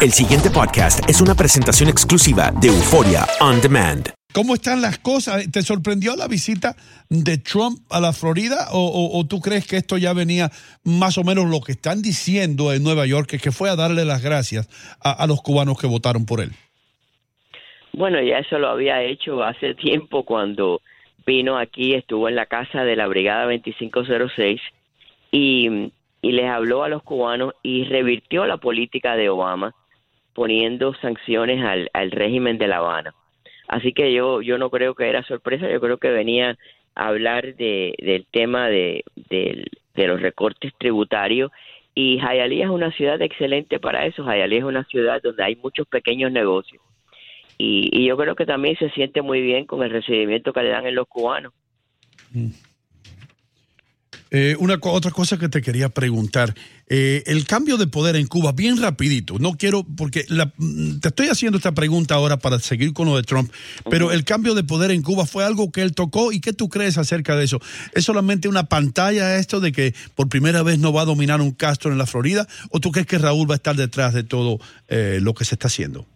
El siguiente podcast es una presentación exclusiva de Euforia On Demand. ¿Cómo están las cosas? ¿Te sorprendió la visita de Trump a la Florida o, tú crees que esto ya venía más o menos lo que están diciendo en Nueva York, que fue a darle las gracias a, los cubanos que votaron por él? Bueno, ya eso lo había hecho hace tiempo cuando vino aquí, estuvo en la casa de la Brigada 2506 y, y les habló a los cubanos y revirtió la política de Obama poniendo sanciones al, al régimen de La Habana. Así que yo, yo no creo que era sorpresa, yo creo que venía a hablar de, del tema de, de, los recortes tributarios y Hialeah es una ciudad excelente para eso. Hialeah es una ciudad donde hay muchos pequeños negocios. Y, y yo creo que también se siente muy bien con el recibimiento que le dan en los cubanos. Mm. Eh, una otra cosa que te quería preguntar, eh, el cambio de poder en Cuba, bien rapidito, no quiero, porque mm, te estoy haciendo esta pregunta ahora para seguir con lo de Trump, pero el cambio de poder en Cuba fue algo que él tocó y qué tú crees acerca de eso. ¿Es solamente una pantalla esto de que por primera vez no va a dominar un Castro en la Florida o tú crees que Raúl va a estar detrás de todo eh, lo que se está haciendo?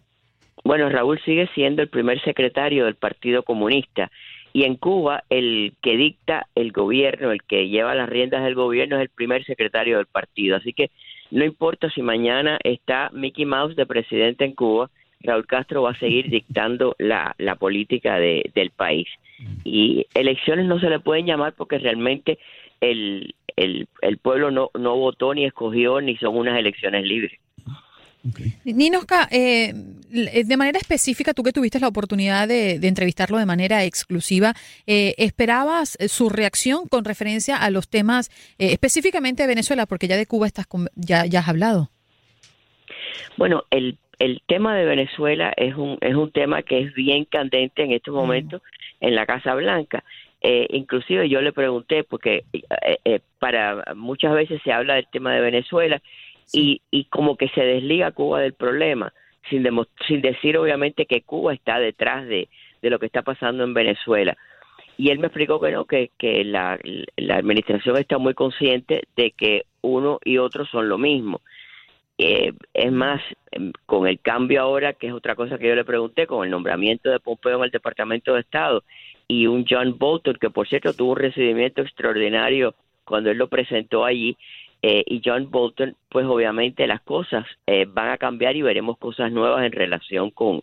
Bueno, Raúl sigue siendo el primer secretario del Partido Comunista y en Cuba, el que dicta el gobierno, el que lleva las riendas del gobierno es el primer secretario del partido. Así que no importa si mañana está Mickey Mouse de presidente en Cuba, Raúl Castro va a seguir dictando la, la política de, del país. Y elecciones no se le pueden llamar porque realmente el, el, el pueblo no, no votó ni escogió ni son unas elecciones libres. Ninoska, eh, eh, de manera específica, tú que tuviste la oportunidad de, entrevistarlo de manera exclusiva, eh, ¿esperabas su reacción con referencia a los temas específicamente de Venezuela? Porque ya de Cuba estás ya, ya has hablado. Bueno, el, el tema de Venezuela es un, es un tema que es bien candente en estos momentos en la Casa Blanca. inclusive yo le pregunté, porque para muchas veces se habla del tema de Venezuela y, y como que se desliga Cuba del problema, sin, sin decir obviamente que Cuba está detrás de, de lo que está pasando en Venezuela. Y él me explicó que no, que, que la, la administración está muy consciente de que uno y otro son lo mismo. Eh, es más, em, con el cambio ahora, que es otra cosa que yo le pregunté, con el nombramiento de Pompeo en el Departamento de Estado y un John Bolton, que por cierto tuvo un recibimiento extraordinario cuando él lo presentó allí, eh, y John Bolton, pues obviamente las cosas eh, van a cambiar y veremos cosas nuevas en relación con,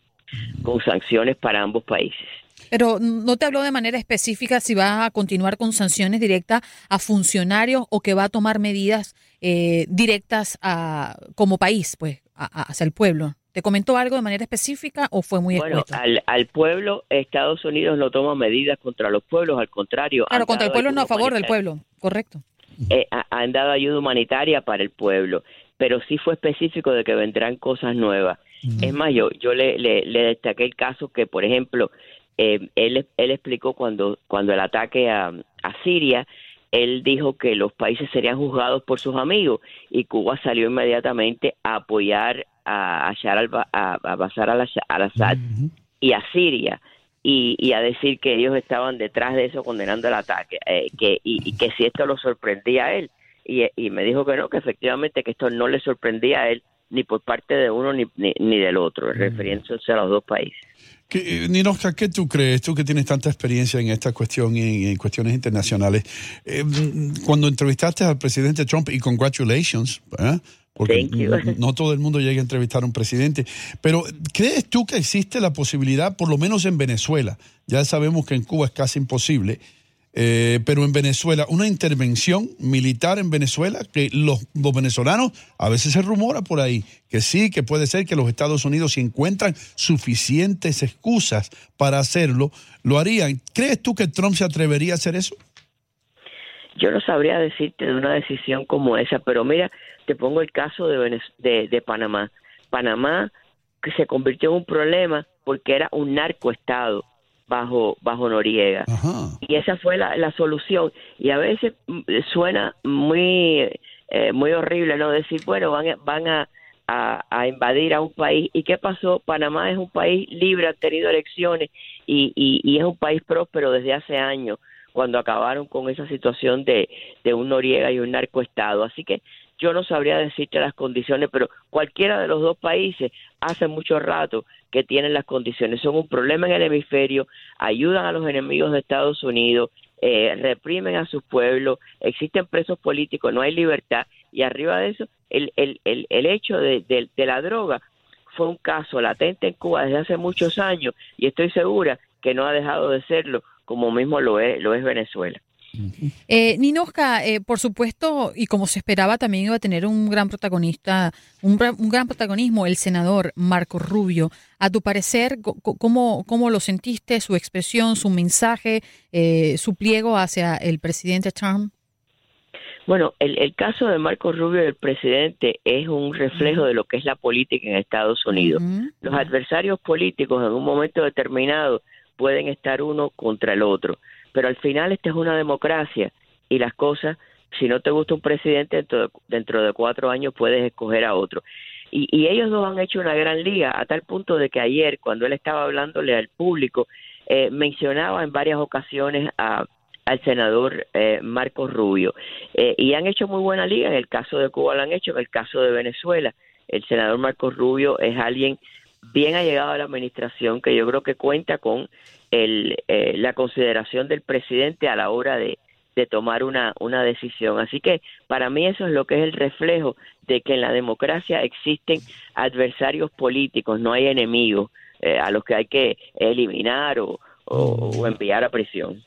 con sanciones para ambos países. Pero no te habló de manera específica si va a continuar con sanciones directas a funcionarios o que va a tomar medidas eh, directas a, como país, pues, hacia el pueblo. ¿Te comentó algo de manera específica o fue muy Bueno, al, al, pueblo, Estados Unidos no toma medidas contra los pueblos, al contrario. Claro, contra el pueblo no, a favor del pueblo, correcto. Eh, han dado ayuda humanitaria para el pueblo, pero sí fue específico de que vendrán cosas nuevas. Es más, yo, yo le, le, destaqué el caso que, por ejemplo, eh, él, él explicó cuando, cuando el ataque a, a Siria, él dijo que los países serían juzgados por sus amigos y Cuba salió inmediatamente a apoyar a, a, a, a Bashar al-Assad y a Siria y, a decir que ellos estaban detrás de eso condenando el ataque eh, que y, que si esto lo sorprendía a él y, y, me dijo que no que efectivamente que esto no le sorprendía a él ni por parte de uno ni, ni, del otro mm. refiriéndose a los dos países ¿Qué, Ninoska, ¿qué tú crees? Tú que tienes tanta experiencia en esta cuestión y en, cuestiones internacionales. Eh, cuando entrevistaste al presidente Trump, y congratulations, ¿eh? Porque no, todo el mundo llega a entrevistar a un presidente. Pero ¿crees tú que existe la posibilidad, por lo menos en Venezuela, ya sabemos que en Cuba es casi imposible, eh, pero en Venezuela, una intervención militar en Venezuela, que los, venezolanos, a veces se rumora por ahí, que sí, que puede ser que los Estados Unidos, si encuentran suficientes excusas para hacerlo, lo harían. ¿Crees tú que Trump se atrevería a hacer eso? Yo no sabría decirte de una decisión como esa, pero mira, te pongo el caso de, de, Panamá. Panamá que se convirtió en un problema porque era un narcoestado bajo bajo Noriega. Y esa fue la, la, solución. Y a veces mm, suena muy eh, muy horrible no decir bueno van van a, a, invadir a un país. Y qué pasó Panamá es un país libre ha tenido elecciones y, y, y es un país próspero desde hace años cuando acabaron con esa situación de, de un Noriega y un narcoestado así que yo no sabría decirte las condiciones, pero cualquiera de los dos países hace mucho rato que tienen las condiciones. Son un problema en el hemisferio, ayudan a los enemigos de Estados Unidos, eh, reprimen a sus pueblos, existen presos políticos, no hay libertad. Y arriba de eso, el, el, el, el hecho de, de la droga fue un caso latente en Cuba desde hace muchos años y estoy segura que no ha dejado de serlo como mismo lo es, lo es Venezuela. Eh, Ninoska, eh, por supuesto, y como se esperaba, también iba a tener un gran protagonista, un, gran protagonismo, el senador Marco Rubio. A tu parecer, ¿cómo, cómo lo sentiste, su expresión, su mensaje, eh, su pliego hacia el presidente Trump? Bueno, el, el, caso de Marco Rubio, el presidente, es un reflejo de lo que es la política en Estados Unidos. Los adversarios políticos en un momento determinado pueden estar uno contra el otro pero al final esta es una democracia y las cosas, si no te gusta un presidente, dentro de, dentro de cuatro años puedes escoger a otro. Y, ellos dos han hecho una gran liga, a tal punto de que ayer, cuando él estaba hablándole al público, eh, mencionaba en varias ocasiones a, al senador eh, Marcos Rubio. Eh, y han hecho muy buena liga, en el caso de Cuba lo han hecho, en el caso de Venezuela. El senador Marcos Rubio es alguien bien allegado a la administración que yo creo que cuenta con el, eh, la consideración del presidente a la hora de, tomar una, una decisión. Así que para mí eso es lo que es el reflejo de que en la democracia existen adversarios políticos, no hay enemigos eh, a los que hay que eliminar o, enviar a prisión.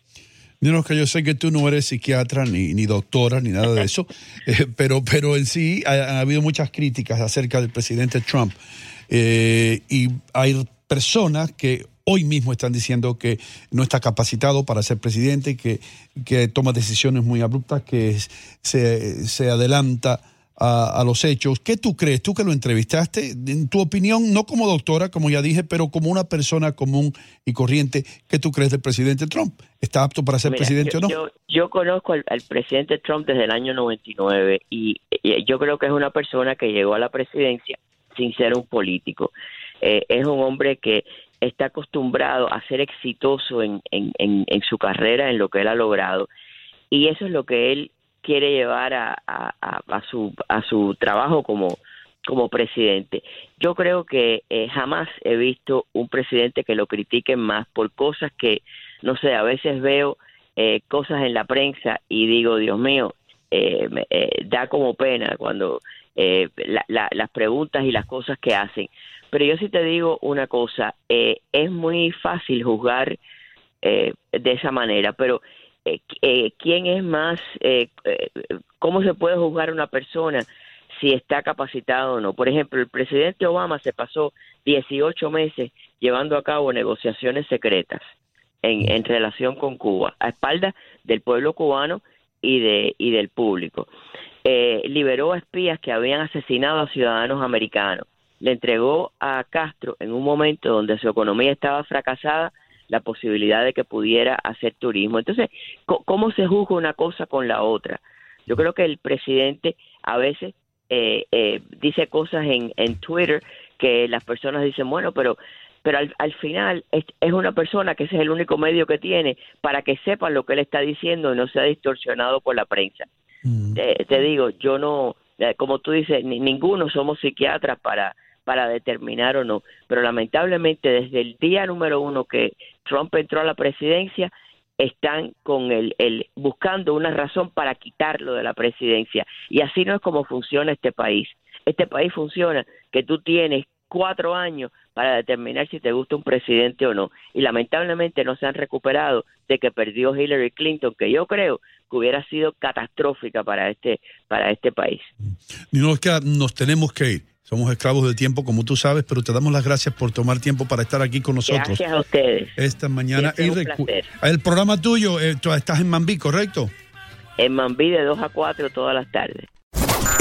que yo sé que tú no eres psiquiatra ni, doctora ni nada de eso, eh, pero, pero en sí ha, habido muchas críticas acerca del presidente Trump. Y hay personas que hoy mismo están diciendo que no está capacitado para ser presidente, que, que toma decisiones muy abruptas, que se, se adelanta a, a, los hechos. ¿Qué tú crees? Tú que lo entrevistaste, en tu opinión, no como doctora, como ya dije, pero como una persona común y corriente, ¿qué tú crees del presidente Trump? ¿Está apto para ser presidente yo, o no? Yo, yo conozco al, al, presidente Trump desde el año 99 y, y yo creo que es una persona que llegó a la presidencia sin ser un político. Eh, es un hombre que está acostumbrado a ser exitoso en, en, su carrera, en lo que él ha logrado. Y eso es lo que él quiere llevar a, a, a su, a su trabajo como, como presidente. Yo creo que eh, jamás he visto un presidente que lo critiquen más por cosas que, no sé, a veces veo eh, cosas en la prensa y digo, Dios mío, eh, eh da como pena cuando eh, la, la, las preguntas y las cosas que hacen. Pero yo sí te digo una cosa, eh, es muy fácil juzgar eh, de esa manera, pero eh, eh ¿quién es más, eh, cómo se puede juzgar una persona si está capacitado o no? Por ejemplo, el presidente Obama se pasó 18 meses llevando a cabo negociaciones secretas en, en relación con Cuba, a espaldas del pueblo cubano y, de, y del público. Eh, liberó a espías que habían asesinado a ciudadanos americanos le entregó a Castro en un momento donde su economía estaba fracasada la posibilidad de que pudiera hacer turismo. Entonces, ¿cómo se juzga una cosa con la otra? Yo creo que el presidente a veces eh, eh, dice cosas en, en Twitter que las personas dicen, bueno, pero pero al, al final es, es, una persona que ese es el único medio que tiene para que sepan lo que él está diciendo y no sea distorsionado por la prensa. Te, te, digo, yo no, eh, como tú dices, ni, ninguno somos psiquiatras para para determinar o no. Pero lamentablemente desde el día número uno que Trump entró a la presidencia, están con el, el buscando una razón para quitarlo de la presidencia. Y así no es como funciona este país. Este país funciona que tú tienes cuatro años para determinar si te gusta un presidente o no. Y lamentablemente no se han recuperado de que perdió Hillary Clinton, que yo creo que hubiera sido catastrófica para este, para este país. Que nos tenemos que ir. Somos esclavos del tiempo, como tú sabes, pero te damos las gracias por tomar tiempo para estar aquí con nosotros. Gracias a ustedes. Esta mañana. Un el programa tuyo, eh, estás en Mambí, ¿correcto? En Mambí de 2 a 4 todas las tardes.